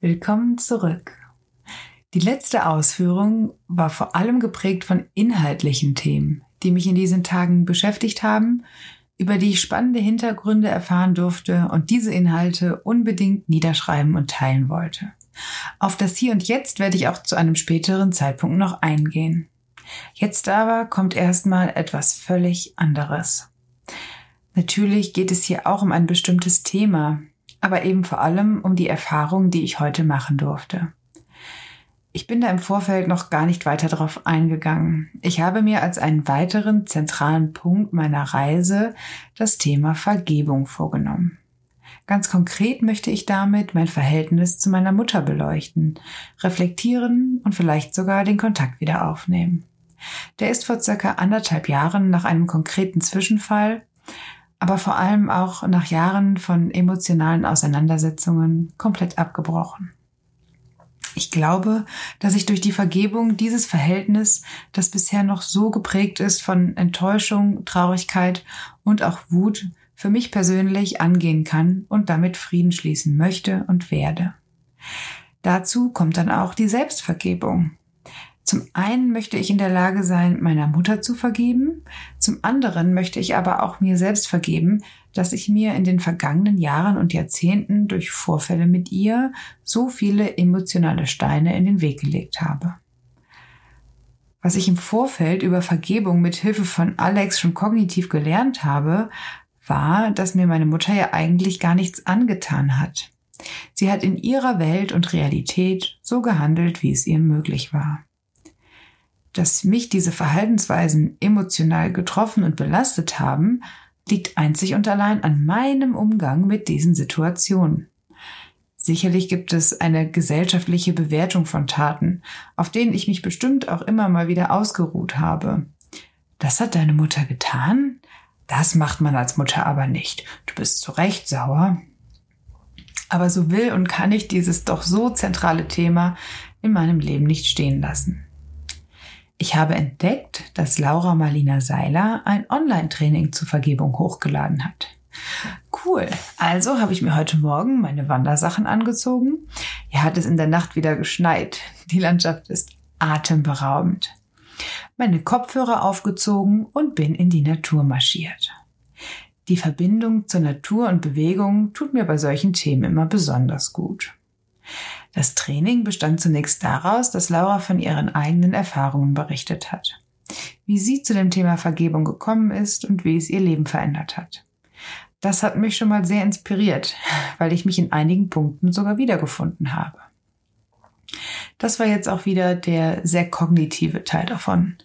Willkommen zurück. Die letzte Ausführung war vor allem geprägt von inhaltlichen Themen, die mich in diesen Tagen beschäftigt haben, über die ich spannende Hintergründe erfahren durfte und diese Inhalte unbedingt niederschreiben und teilen wollte. Auf das Hier und Jetzt werde ich auch zu einem späteren Zeitpunkt noch eingehen. Jetzt aber kommt erstmal etwas völlig anderes. Natürlich geht es hier auch um ein bestimmtes Thema, aber eben vor allem um die Erfahrung, die ich heute machen durfte. Ich bin da im Vorfeld noch gar nicht weiter darauf eingegangen. Ich habe mir als einen weiteren zentralen Punkt meiner Reise das Thema Vergebung vorgenommen. Ganz konkret möchte ich damit mein Verhältnis zu meiner Mutter beleuchten, reflektieren und vielleicht sogar den Kontakt wieder aufnehmen. Der ist vor circa anderthalb Jahren nach einem konkreten Zwischenfall aber vor allem auch nach Jahren von emotionalen Auseinandersetzungen komplett abgebrochen. Ich glaube, dass ich durch die Vergebung dieses Verhältnis, das bisher noch so geprägt ist von Enttäuschung, Traurigkeit und auch Wut, für mich persönlich angehen kann und damit Frieden schließen möchte und werde. Dazu kommt dann auch die Selbstvergebung, zum einen möchte ich in der Lage sein, meiner Mutter zu vergeben, zum anderen möchte ich aber auch mir selbst vergeben, dass ich mir in den vergangenen Jahren und Jahrzehnten durch Vorfälle mit ihr so viele emotionale Steine in den Weg gelegt habe. Was ich im Vorfeld über Vergebung mit Hilfe von Alex schon kognitiv gelernt habe, war, dass mir meine Mutter ja eigentlich gar nichts angetan hat. Sie hat in ihrer Welt und Realität so gehandelt, wie es ihr möglich war dass mich diese Verhaltensweisen emotional getroffen und belastet haben, liegt einzig und allein an meinem Umgang mit diesen Situationen. Sicherlich gibt es eine gesellschaftliche Bewertung von Taten, auf denen ich mich bestimmt auch immer mal wieder ausgeruht habe. Das hat deine Mutter getan? Das macht man als Mutter aber nicht. Du bist zu Recht sauer. Aber so will und kann ich dieses doch so zentrale Thema in meinem Leben nicht stehen lassen. Ich habe entdeckt, dass Laura Marlina Seiler ein Online-Training zur Vergebung hochgeladen hat. Cool. Also habe ich mir heute Morgen meine Wandersachen angezogen. Ja, hat es in der Nacht wieder geschneit. Die Landschaft ist atemberaubend. Meine Kopfhörer aufgezogen und bin in die Natur marschiert. Die Verbindung zur Natur und Bewegung tut mir bei solchen Themen immer besonders gut. Das Training bestand zunächst daraus, dass Laura von ihren eigenen Erfahrungen berichtet hat, wie sie zu dem Thema Vergebung gekommen ist und wie es ihr Leben verändert hat. Das hat mich schon mal sehr inspiriert, weil ich mich in einigen Punkten sogar wiedergefunden habe. Das war jetzt auch wieder der sehr kognitive Teil davon.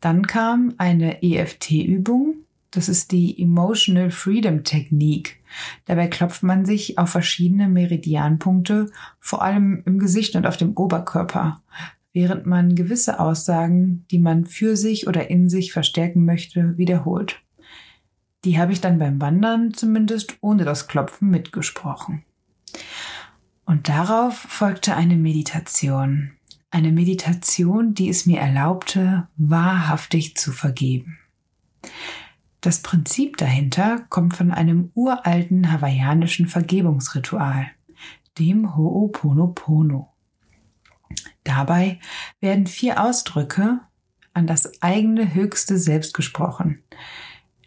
Dann kam eine EFT-Übung, das ist die Emotional Freedom Technik. Dabei klopft man sich auf verschiedene Meridianpunkte, vor allem im Gesicht und auf dem Oberkörper, während man gewisse Aussagen, die man für sich oder in sich verstärken möchte, wiederholt. Die habe ich dann beim Wandern zumindest ohne das Klopfen mitgesprochen. Und darauf folgte eine Meditation. Eine Meditation, die es mir erlaubte, wahrhaftig zu vergeben. Das Prinzip dahinter kommt von einem uralten hawaiianischen Vergebungsritual, dem Ho'oponopono. Dabei werden vier Ausdrücke an das eigene höchste Selbst gesprochen.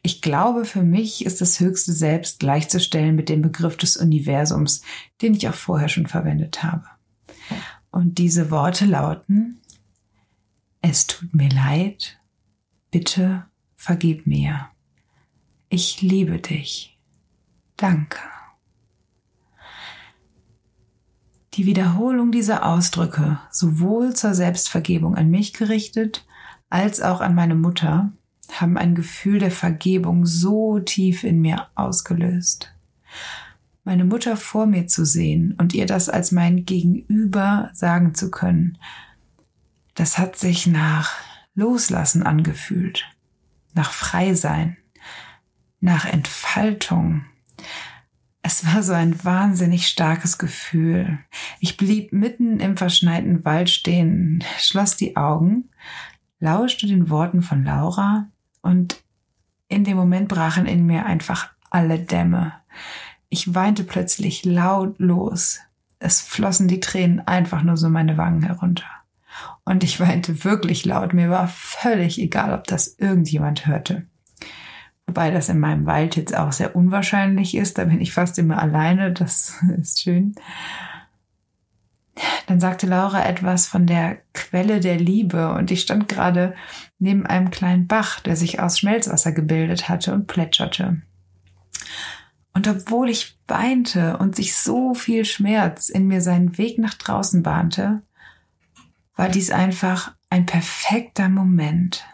Ich glaube, für mich ist das höchste Selbst gleichzustellen mit dem Begriff des Universums, den ich auch vorher schon verwendet habe. Und diese Worte lauten, es tut mir leid, bitte vergib mir. Ich liebe dich. Danke. Die Wiederholung dieser Ausdrücke, sowohl zur Selbstvergebung an mich gerichtet, als auch an meine Mutter, haben ein Gefühl der Vergebung so tief in mir ausgelöst. Meine Mutter vor mir zu sehen und ihr das als mein Gegenüber sagen zu können, das hat sich nach Loslassen angefühlt, nach Freisein, nach Entfaltung. Es war so ein wahnsinnig starkes Gefühl. Ich blieb mitten im verschneiten Wald stehen, schloss die Augen, lauschte den Worten von Laura und in dem Moment brachen in mir einfach alle Dämme. Ich weinte plötzlich laut los. es flossen die Tränen einfach nur so meine Wangen herunter. Und ich weinte wirklich laut. Mir war völlig egal, ob das irgendjemand hörte. Wobei das in meinem Wald jetzt auch sehr unwahrscheinlich ist. Da bin ich fast immer alleine. Das ist schön. Dann sagte Laura etwas von der Quelle der Liebe und ich stand gerade neben einem kleinen Bach, der sich aus Schmelzwasser gebildet hatte und plätscherte. Und obwohl ich weinte und sich so viel Schmerz in mir seinen Weg nach draußen bahnte, war dies einfach ein perfekter Moment.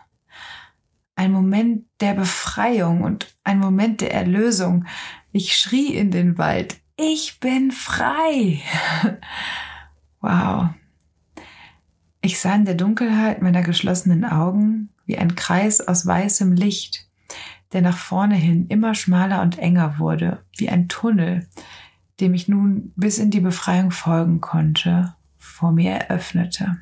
Ein Moment der Befreiung und ein Moment der Erlösung. Ich schrie in den Wald, ich bin frei. wow. Ich sah in der Dunkelheit meiner geschlossenen Augen wie ein Kreis aus weißem Licht, der nach vorne hin immer schmaler und enger wurde, wie ein Tunnel, dem ich nun bis in die Befreiung folgen konnte, vor mir eröffnete.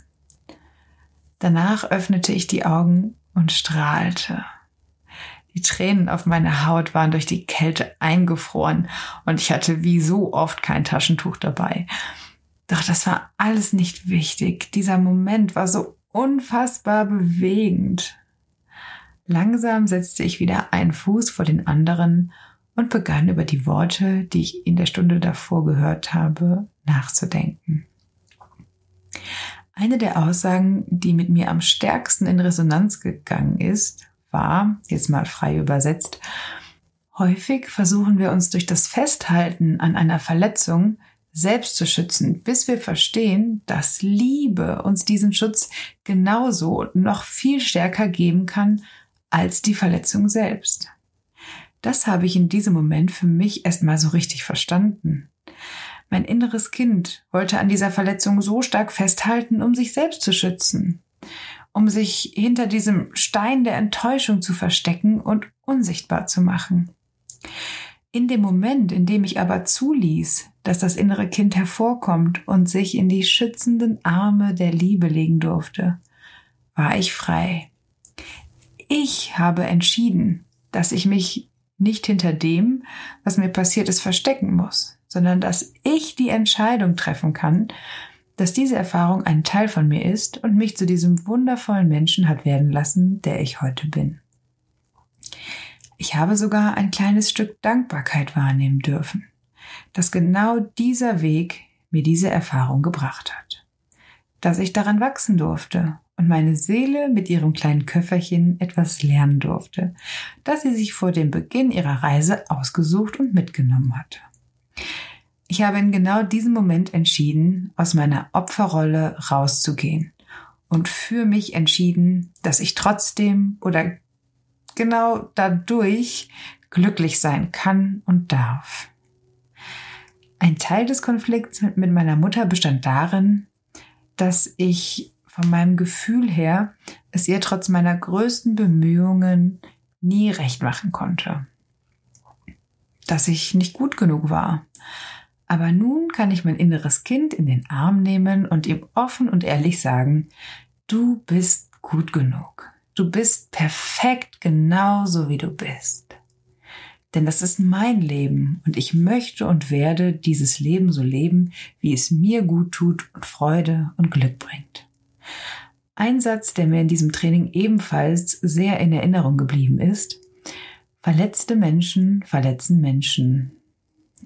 Danach öffnete ich die Augen und strahlte. Die Tränen auf meiner Haut waren durch die Kälte eingefroren und ich hatte wie so oft kein Taschentuch dabei. Doch das war alles nicht wichtig. Dieser Moment war so unfassbar bewegend. Langsam setzte ich wieder einen Fuß vor den anderen und begann über die Worte, die ich in der Stunde davor gehört habe, nachzudenken. Eine der Aussagen, die mit mir am stärksten in Resonanz gegangen ist, war, jetzt mal frei übersetzt, häufig versuchen wir uns durch das Festhalten an einer Verletzung selbst zu schützen, bis wir verstehen, dass Liebe uns diesen Schutz genauso noch viel stärker geben kann als die Verletzung selbst. Das habe ich in diesem Moment für mich erstmal so richtig verstanden. Mein inneres Kind wollte an dieser Verletzung so stark festhalten, um sich selbst zu schützen, um sich hinter diesem Stein der Enttäuschung zu verstecken und unsichtbar zu machen. In dem Moment, in dem ich aber zuließ, dass das innere Kind hervorkommt und sich in die schützenden Arme der Liebe legen durfte, war ich frei. Ich habe entschieden, dass ich mich nicht hinter dem, was mir passiert ist, verstecken muss, sondern dass ich die Entscheidung treffen kann, dass diese Erfahrung ein Teil von mir ist und mich zu diesem wundervollen Menschen hat werden lassen, der ich heute bin. Ich habe sogar ein kleines Stück Dankbarkeit wahrnehmen dürfen, dass genau dieser Weg mir diese Erfahrung gebracht hat, dass ich daran wachsen durfte und meine Seele mit ihrem kleinen Köfferchen etwas lernen durfte, das sie sich vor dem Beginn ihrer Reise ausgesucht und mitgenommen hatte. Ich habe in genau diesem Moment entschieden, aus meiner Opferrolle rauszugehen und für mich entschieden, dass ich trotzdem oder genau dadurch glücklich sein kann und darf. Ein Teil des Konflikts mit meiner Mutter bestand darin, dass ich von meinem Gefühl her es ihr trotz meiner größten Bemühungen nie recht machen konnte. Dass ich nicht gut genug war. Aber nun kann ich mein inneres Kind in den Arm nehmen und ihm offen und ehrlich sagen, du bist gut genug. Du bist perfekt genauso wie du bist. Denn das ist mein Leben und ich möchte und werde dieses Leben so leben, wie es mir gut tut und Freude und Glück bringt. Ein Satz, der mir in diesem Training ebenfalls sehr in Erinnerung geblieben ist. Verletzte Menschen verletzen Menschen.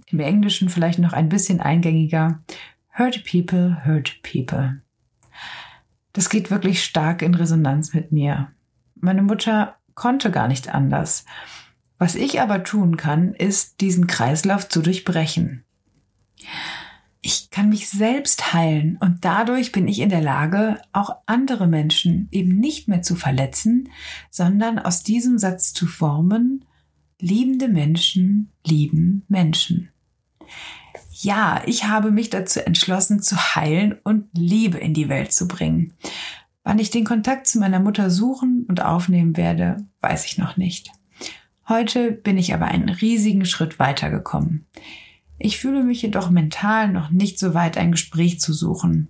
Im Englischen vielleicht noch ein bisschen eingängiger. Hurt people, hurt people. Das geht wirklich stark in Resonanz mit mir. Meine Mutter konnte gar nicht anders. Was ich aber tun kann, ist, diesen Kreislauf zu durchbrechen ich kann mich selbst heilen und dadurch bin ich in der Lage, auch andere Menschen eben nicht mehr zu verletzen, sondern aus diesem Satz zu formen, liebende Menschen lieben Menschen. Ja, ich habe mich dazu entschlossen zu heilen und Liebe in die Welt zu bringen. Wann ich den Kontakt zu meiner Mutter suchen und aufnehmen werde, weiß ich noch nicht. Heute bin ich aber einen riesigen Schritt weitergekommen. Ich fühle mich jedoch mental noch nicht so weit, ein Gespräch zu suchen.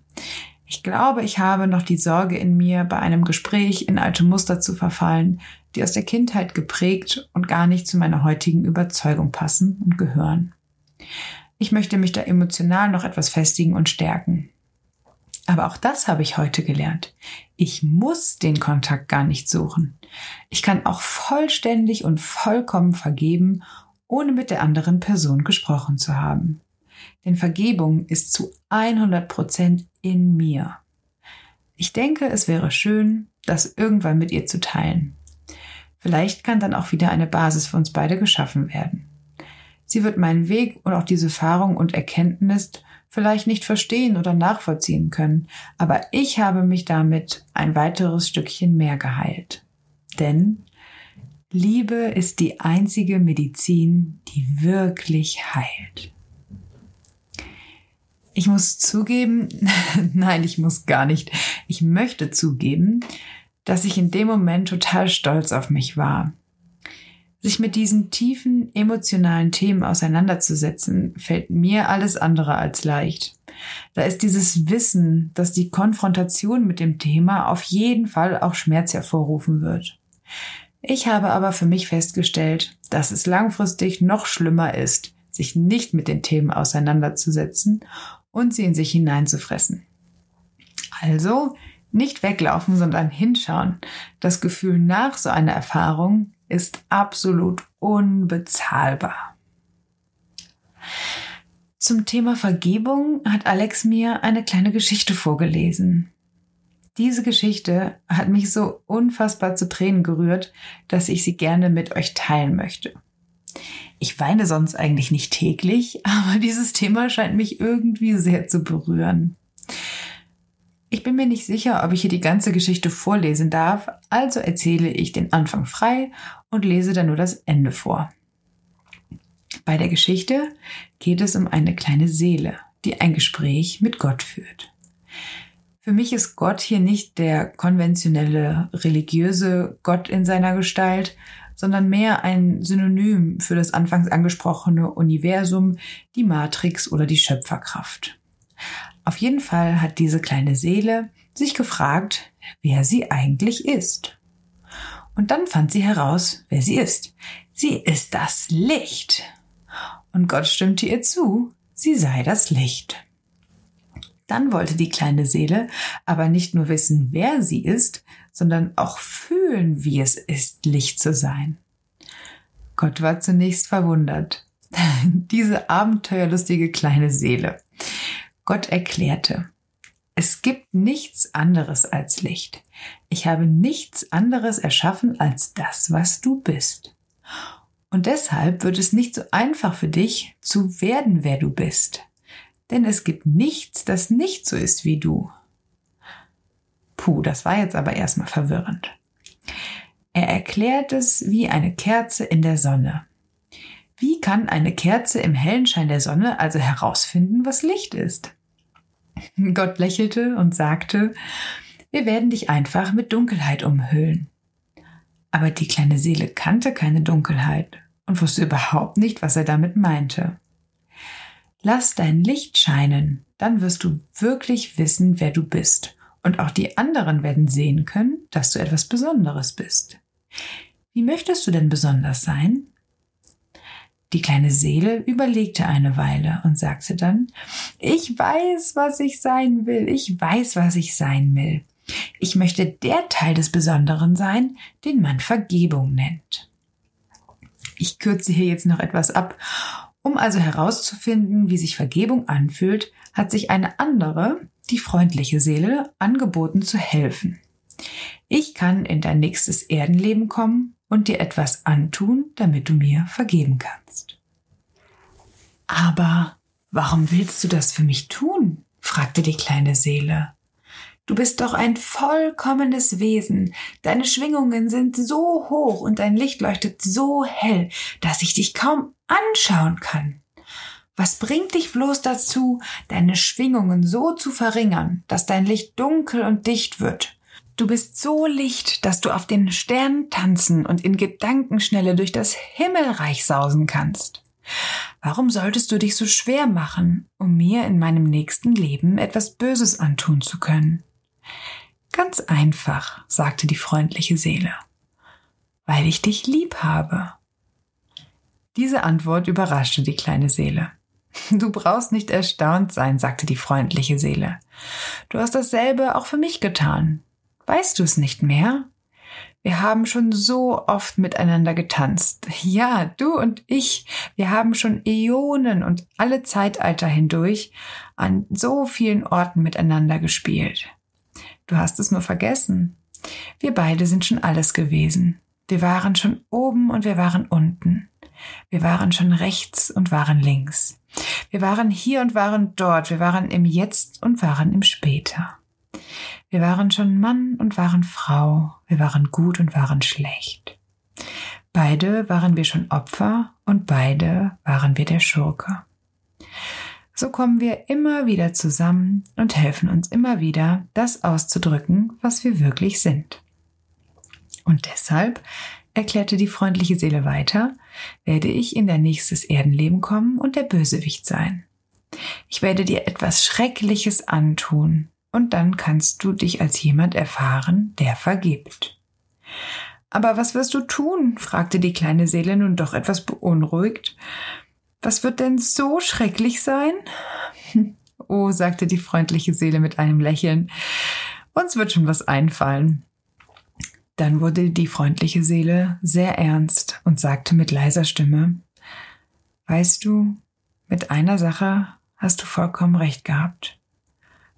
Ich glaube, ich habe noch die Sorge in mir, bei einem Gespräch in alte Muster zu verfallen, die aus der Kindheit geprägt und gar nicht zu meiner heutigen Überzeugung passen und gehören. Ich möchte mich da emotional noch etwas festigen und stärken. Aber auch das habe ich heute gelernt. Ich muss den Kontakt gar nicht suchen. Ich kann auch vollständig und vollkommen vergeben, ohne mit der anderen Person gesprochen zu haben. Denn Vergebung ist zu 100 Prozent in mir. Ich denke, es wäre schön, das irgendwann mit ihr zu teilen. Vielleicht kann dann auch wieder eine Basis für uns beide geschaffen werden. Sie wird meinen Weg und auch diese Erfahrung und Erkenntnis vielleicht nicht verstehen oder nachvollziehen können, aber ich habe mich damit ein weiteres Stückchen mehr geheilt. Denn Liebe ist die einzige Medizin, die wirklich heilt. Ich muss zugeben, nein, ich muss gar nicht. Ich möchte zugeben, dass ich in dem Moment total stolz auf mich war. Sich mit diesen tiefen emotionalen Themen auseinanderzusetzen, fällt mir alles andere als leicht. Da ist dieses Wissen, dass die Konfrontation mit dem Thema auf jeden Fall auch Schmerz hervorrufen wird. Ich habe aber für mich festgestellt, dass es langfristig noch schlimmer ist, sich nicht mit den Themen auseinanderzusetzen und sie in sich hineinzufressen. Also nicht weglaufen, sondern hinschauen. Das Gefühl nach so einer Erfahrung ist absolut unbezahlbar. Zum Thema Vergebung hat Alex mir eine kleine Geschichte vorgelesen. Diese Geschichte hat mich so unfassbar zu Tränen gerührt, dass ich sie gerne mit euch teilen möchte. Ich weine sonst eigentlich nicht täglich, aber dieses Thema scheint mich irgendwie sehr zu berühren. Ich bin mir nicht sicher, ob ich hier die ganze Geschichte vorlesen darf, also erzähle ich den Anfang frei und lese dann nur das Ende vor. Bei der Geschichte geht es um eine kleine Seele, die ein Gespräch mit Gott führt. Für mich ist Gott hier nicht der konventionelle religiöse Gott in seiner Gestalt, sondern mehr ein Synonym für das anfangs angesprochene Universum, die Matrix oder die Schöpferkraft. Auf jeden Fall hat diese kleine Seele sich gefragt, wer sie eigentlich ist. Und dann fand sie heraus, wer sie ist. Sie ist das Licht. Und Gott stimmte ihr zu, sie sei das Licht. Dann wollte die kleine Seele aber nicht nur wissen, wer sie ist, sondern auch fühlen, wie es ist, Licht zu sein. Gott war zunächst verwundert. Diese abenteuerlustige kleine Seele. Gott erklärte, es gibt nichts anderes als Licht. Ich habe nichts anderes erschaffen als das, was du bist. Und deshalb wird es nicht so einfach für dich zu werden, wer du bist. Denn es gibt nichts, das nicht so ist wie du. Puh, das war jetzt aber erstmal verwirrend. Er erklärt es wie eine Kerze in der Sonne. Wie kann eine Kerze im hellen Schein der Sonne also herausfinden, was Licht ist? Gott lächelte und sagte, wir werden dich einfach mit Dunkelheit umhüllen. Aber die kleine Seele kannte keine Dunkelheit und wusste überhaupt nicht, was er damit meinte. Lass dein Licht scheinen, dann wirst du wirklich wissen, wer du bist, und auch die anderen werden sehen können, dass du etwas Besonderes bist. Wie möchtest du denn besonders sein? Die kleine Seele überlegte eine Weile und sagte dann, ich weiß, was ich sein will, ich weiß, was ich sein will. Ich möchte der Teil des Besonderen sein, den man Vergebung nennt. Ich kürze hier jetzt noch etwas ab. Um also herauszufinden, wie sich Vergebung anfühlt, hat sich eine andere, die freundliche Seele, angeboten zu helfen. Ich kann in dein nächstes Erdenleben kommen und dir etwas antun, damit du mir vergeben kannst. Aber warum willst du das für mich tun? fragte die kleine Seele. Du bist doch ein vollkommenes Wesen. Deine Schwingungen sind so hoch und dein Licht leuchtet so hell, dass ich dich kaum anschauen kann. Was bringt dich bloß dazu, deine Schwingungen so zu verringern, dass dein Licht dunkel und dicht wird Du bist so Licht, dass du auf den Sternen tanzen und in Gedankenschnelle durch das Himmelreich sausen kannst. Warum solltest du dich so schwer machen, um mir in meinem nächsten Leben etwas Böses antun zu können? Ganz einfach, sagte die freundliche Seele. Weil ich dich lieb habe. Diese Antwort überraschte die kleine Seele. Du brauchst nicht erstaunt sein, sagte die freundliche Seele. Du hast dasselbe auch für mich getan. Weißt du es nicht mehr? Wir haben schon so oft miteinander getanzt. Ja, du und ich, wir haben schon Äonen und alle Zeitalter hindurch an so vielen Orten miteinander gespielt. Du hast es nur vergessen. Wir beide sind schon alles gewesen. Wir waren schon oben und wir waren unten. Wir waren schon rechts und waren links. Wir waren hier und waren dort. Wir waren im Jetzt und waren im Später. Wir waren schon Mann und waren Frau, wir waren gut und waren schlecht. Beide waren wir schon Opfer und beide waren wir der Schurke. So kommen wir immer wieder zusammen und helfen uns immer wieder, das auszudrücken, was wir wirklich sind. Und deshalb, erklärte die freundliche Seele weiter, werde ich in dein nächstes Erdenleben kommen und der Bösewicht sein. Ich werde dir etwas Schreckliches antun, und dann kannst du dich als jemand erfahren, der vergibt. Aber was wirst du tun? fragte die kleine Seele nun doch etwas beunruhigt. Was wird denn so schrecklich sein? Oh, sagte die freundliche Seele mit einem Lächeln, uns wird schon was einfallen. Dann wurde die freundliche Seele sehr ernst und sagte mit leiser Stimme, Weißt du, mit einer Sache hast du vollkommen recht gehabt.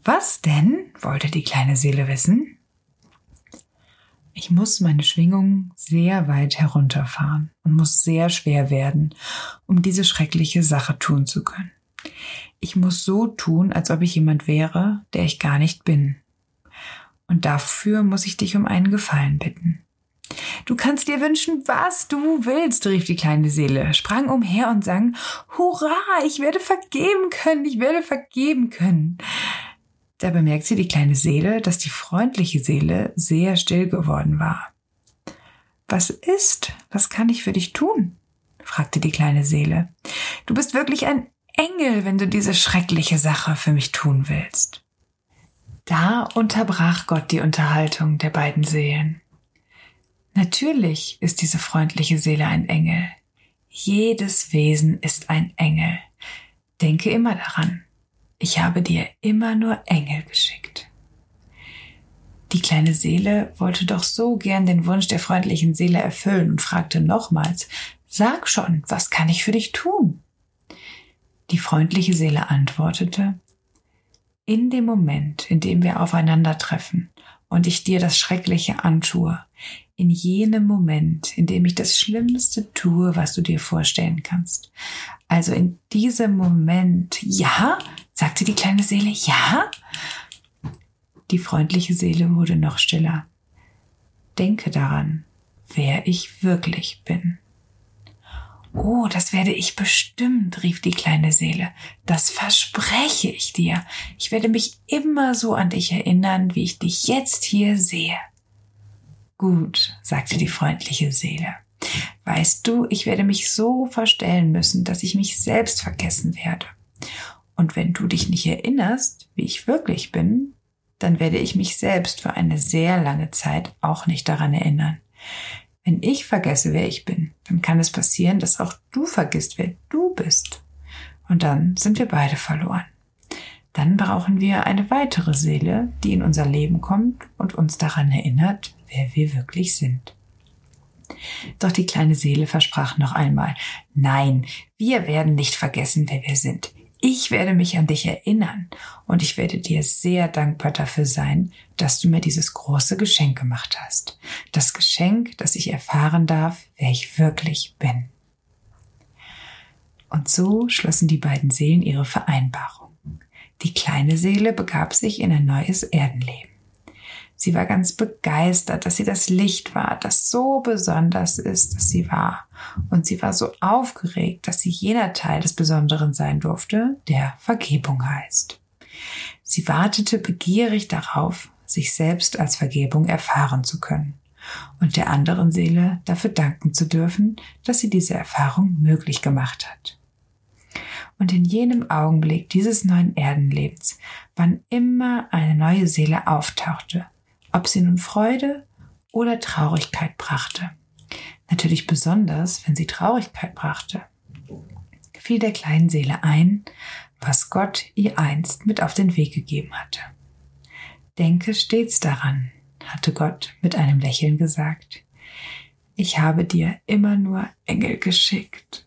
Was denn? wollte die kleine Seele wissen. Ich muss meine Schwingung sehr weit herunterfahren und muss sehr schwer werden, um diese schreckliche Sache tun zu können. Ich muss so tun, als ob ich jemand wäre, der ich gar nicht bin. Und dafür muss ich dich um einen Gefallen bitten. Du kannst dir wünschen, was du willst, rief die kleine Seele, sprang umher und sang, Hurra, ich werde vergeben können, ich werde vergeben können. Da bemerkt sie die kleine Seele, dass die freundliche Seele sehr still geworden war. Was ist? Was kann ich für dich tun? fragte die kleine Seele. Du bist wirklich ein Engel, wenn du diese schreckliche Sache für mich tun willst. Da unterbrach Gott die Unterhaltung der beiden Seelen. Natürlich ist diese freundliche Seele ein Engel. Jedes Wesen ist ein Engel. Denke immer daran ich habe dir immer nur Engel geschickt. Die kleine Seele wollte doch so gern den Wunsch der freundlichen Seele erfüllen und fragte nochmals, Sag schon, was kann ich für dich tun? Die freundliche Seele antwortete, In dem Moment, in dem wir aufeinandertreffen und ich dir das Schreckliche antue, in jenem Moment, in dem ich das Schlimmste tue, was du dir vorstellen kannst. Also in diesem Moment, ja, sagte die kleine Seele, ja? Die freundliche Seele wurde noch stiller. Denke daran, wer ich wirklich bin. Oh, das werde ich bestimmt, rief die kleine Seele. Das verspreche ich dir. Ich werde mich immer so an dich erinnern, wie ich dich jetzt hier sehe. Gut, sagte die freundliche Seele. Weißt du, ich werde mich so verstellen müssen, dass ich mich selbst vergessen werde. Und wenn du dich nicht erinnerst, wie ich wirklich bin, dann werde ich mich selbst für eine sehr lange Zeit auch nicht daran erinnern. Wenn ich vergesse, wer ich bin, dann kann es passieren, dass auch du vergisst, wer du bist. Und dann sind wir beide verloren. Dann brauchen wir eine weitere Seele, die in unser Leben kommt und uns daran erinnert, wer wir wirklich sind. Doch die kleine Seele versprach noch einmal, nein, wir werden nicht vergessen, wer wir sind. Ich werde mich an dich erinnern und ich werde dir sehr dankbar dafür sein, dass du mir dieses große Geschenk gemacht hast. Das Geschenk, dass ich erfahren darf, wer ich wirklich bin. Und so schlossen die beiden Seelen ihre Vereinbarung. Die kleine Seele begab sich in ein neues Erdenleben. Sie war ganz begeistert, dass sie das Licht war, das so besonders ist, dass sie war. Und sie war so aufgeregt, dass sie jener Teil des Besonderen sein durfte, der Vergebung heißt. Sie wartete begierig darauf, sich selbst als Vergebung erfahren zu können und der anderen Seele dafür danken zu dürfen, dass sie diese Erfahrung möglich gemacht hat. Und in jenem Augenblick dieses neuen Erdenlebens, wann immer eine neue Seele auftauchte, ob sie nun Freude oder Traurigkeit brachte. Natürlich besonders, wenn sie Traurigkeit brachte. fiel der kleinen Seele ein, was Gott ihr einst mit auf den Weg gegeben hatte. Denke stets daran, hatte Gott mit einem Lächeln gesagt. Ich habe dir immer nur Engel geschickt.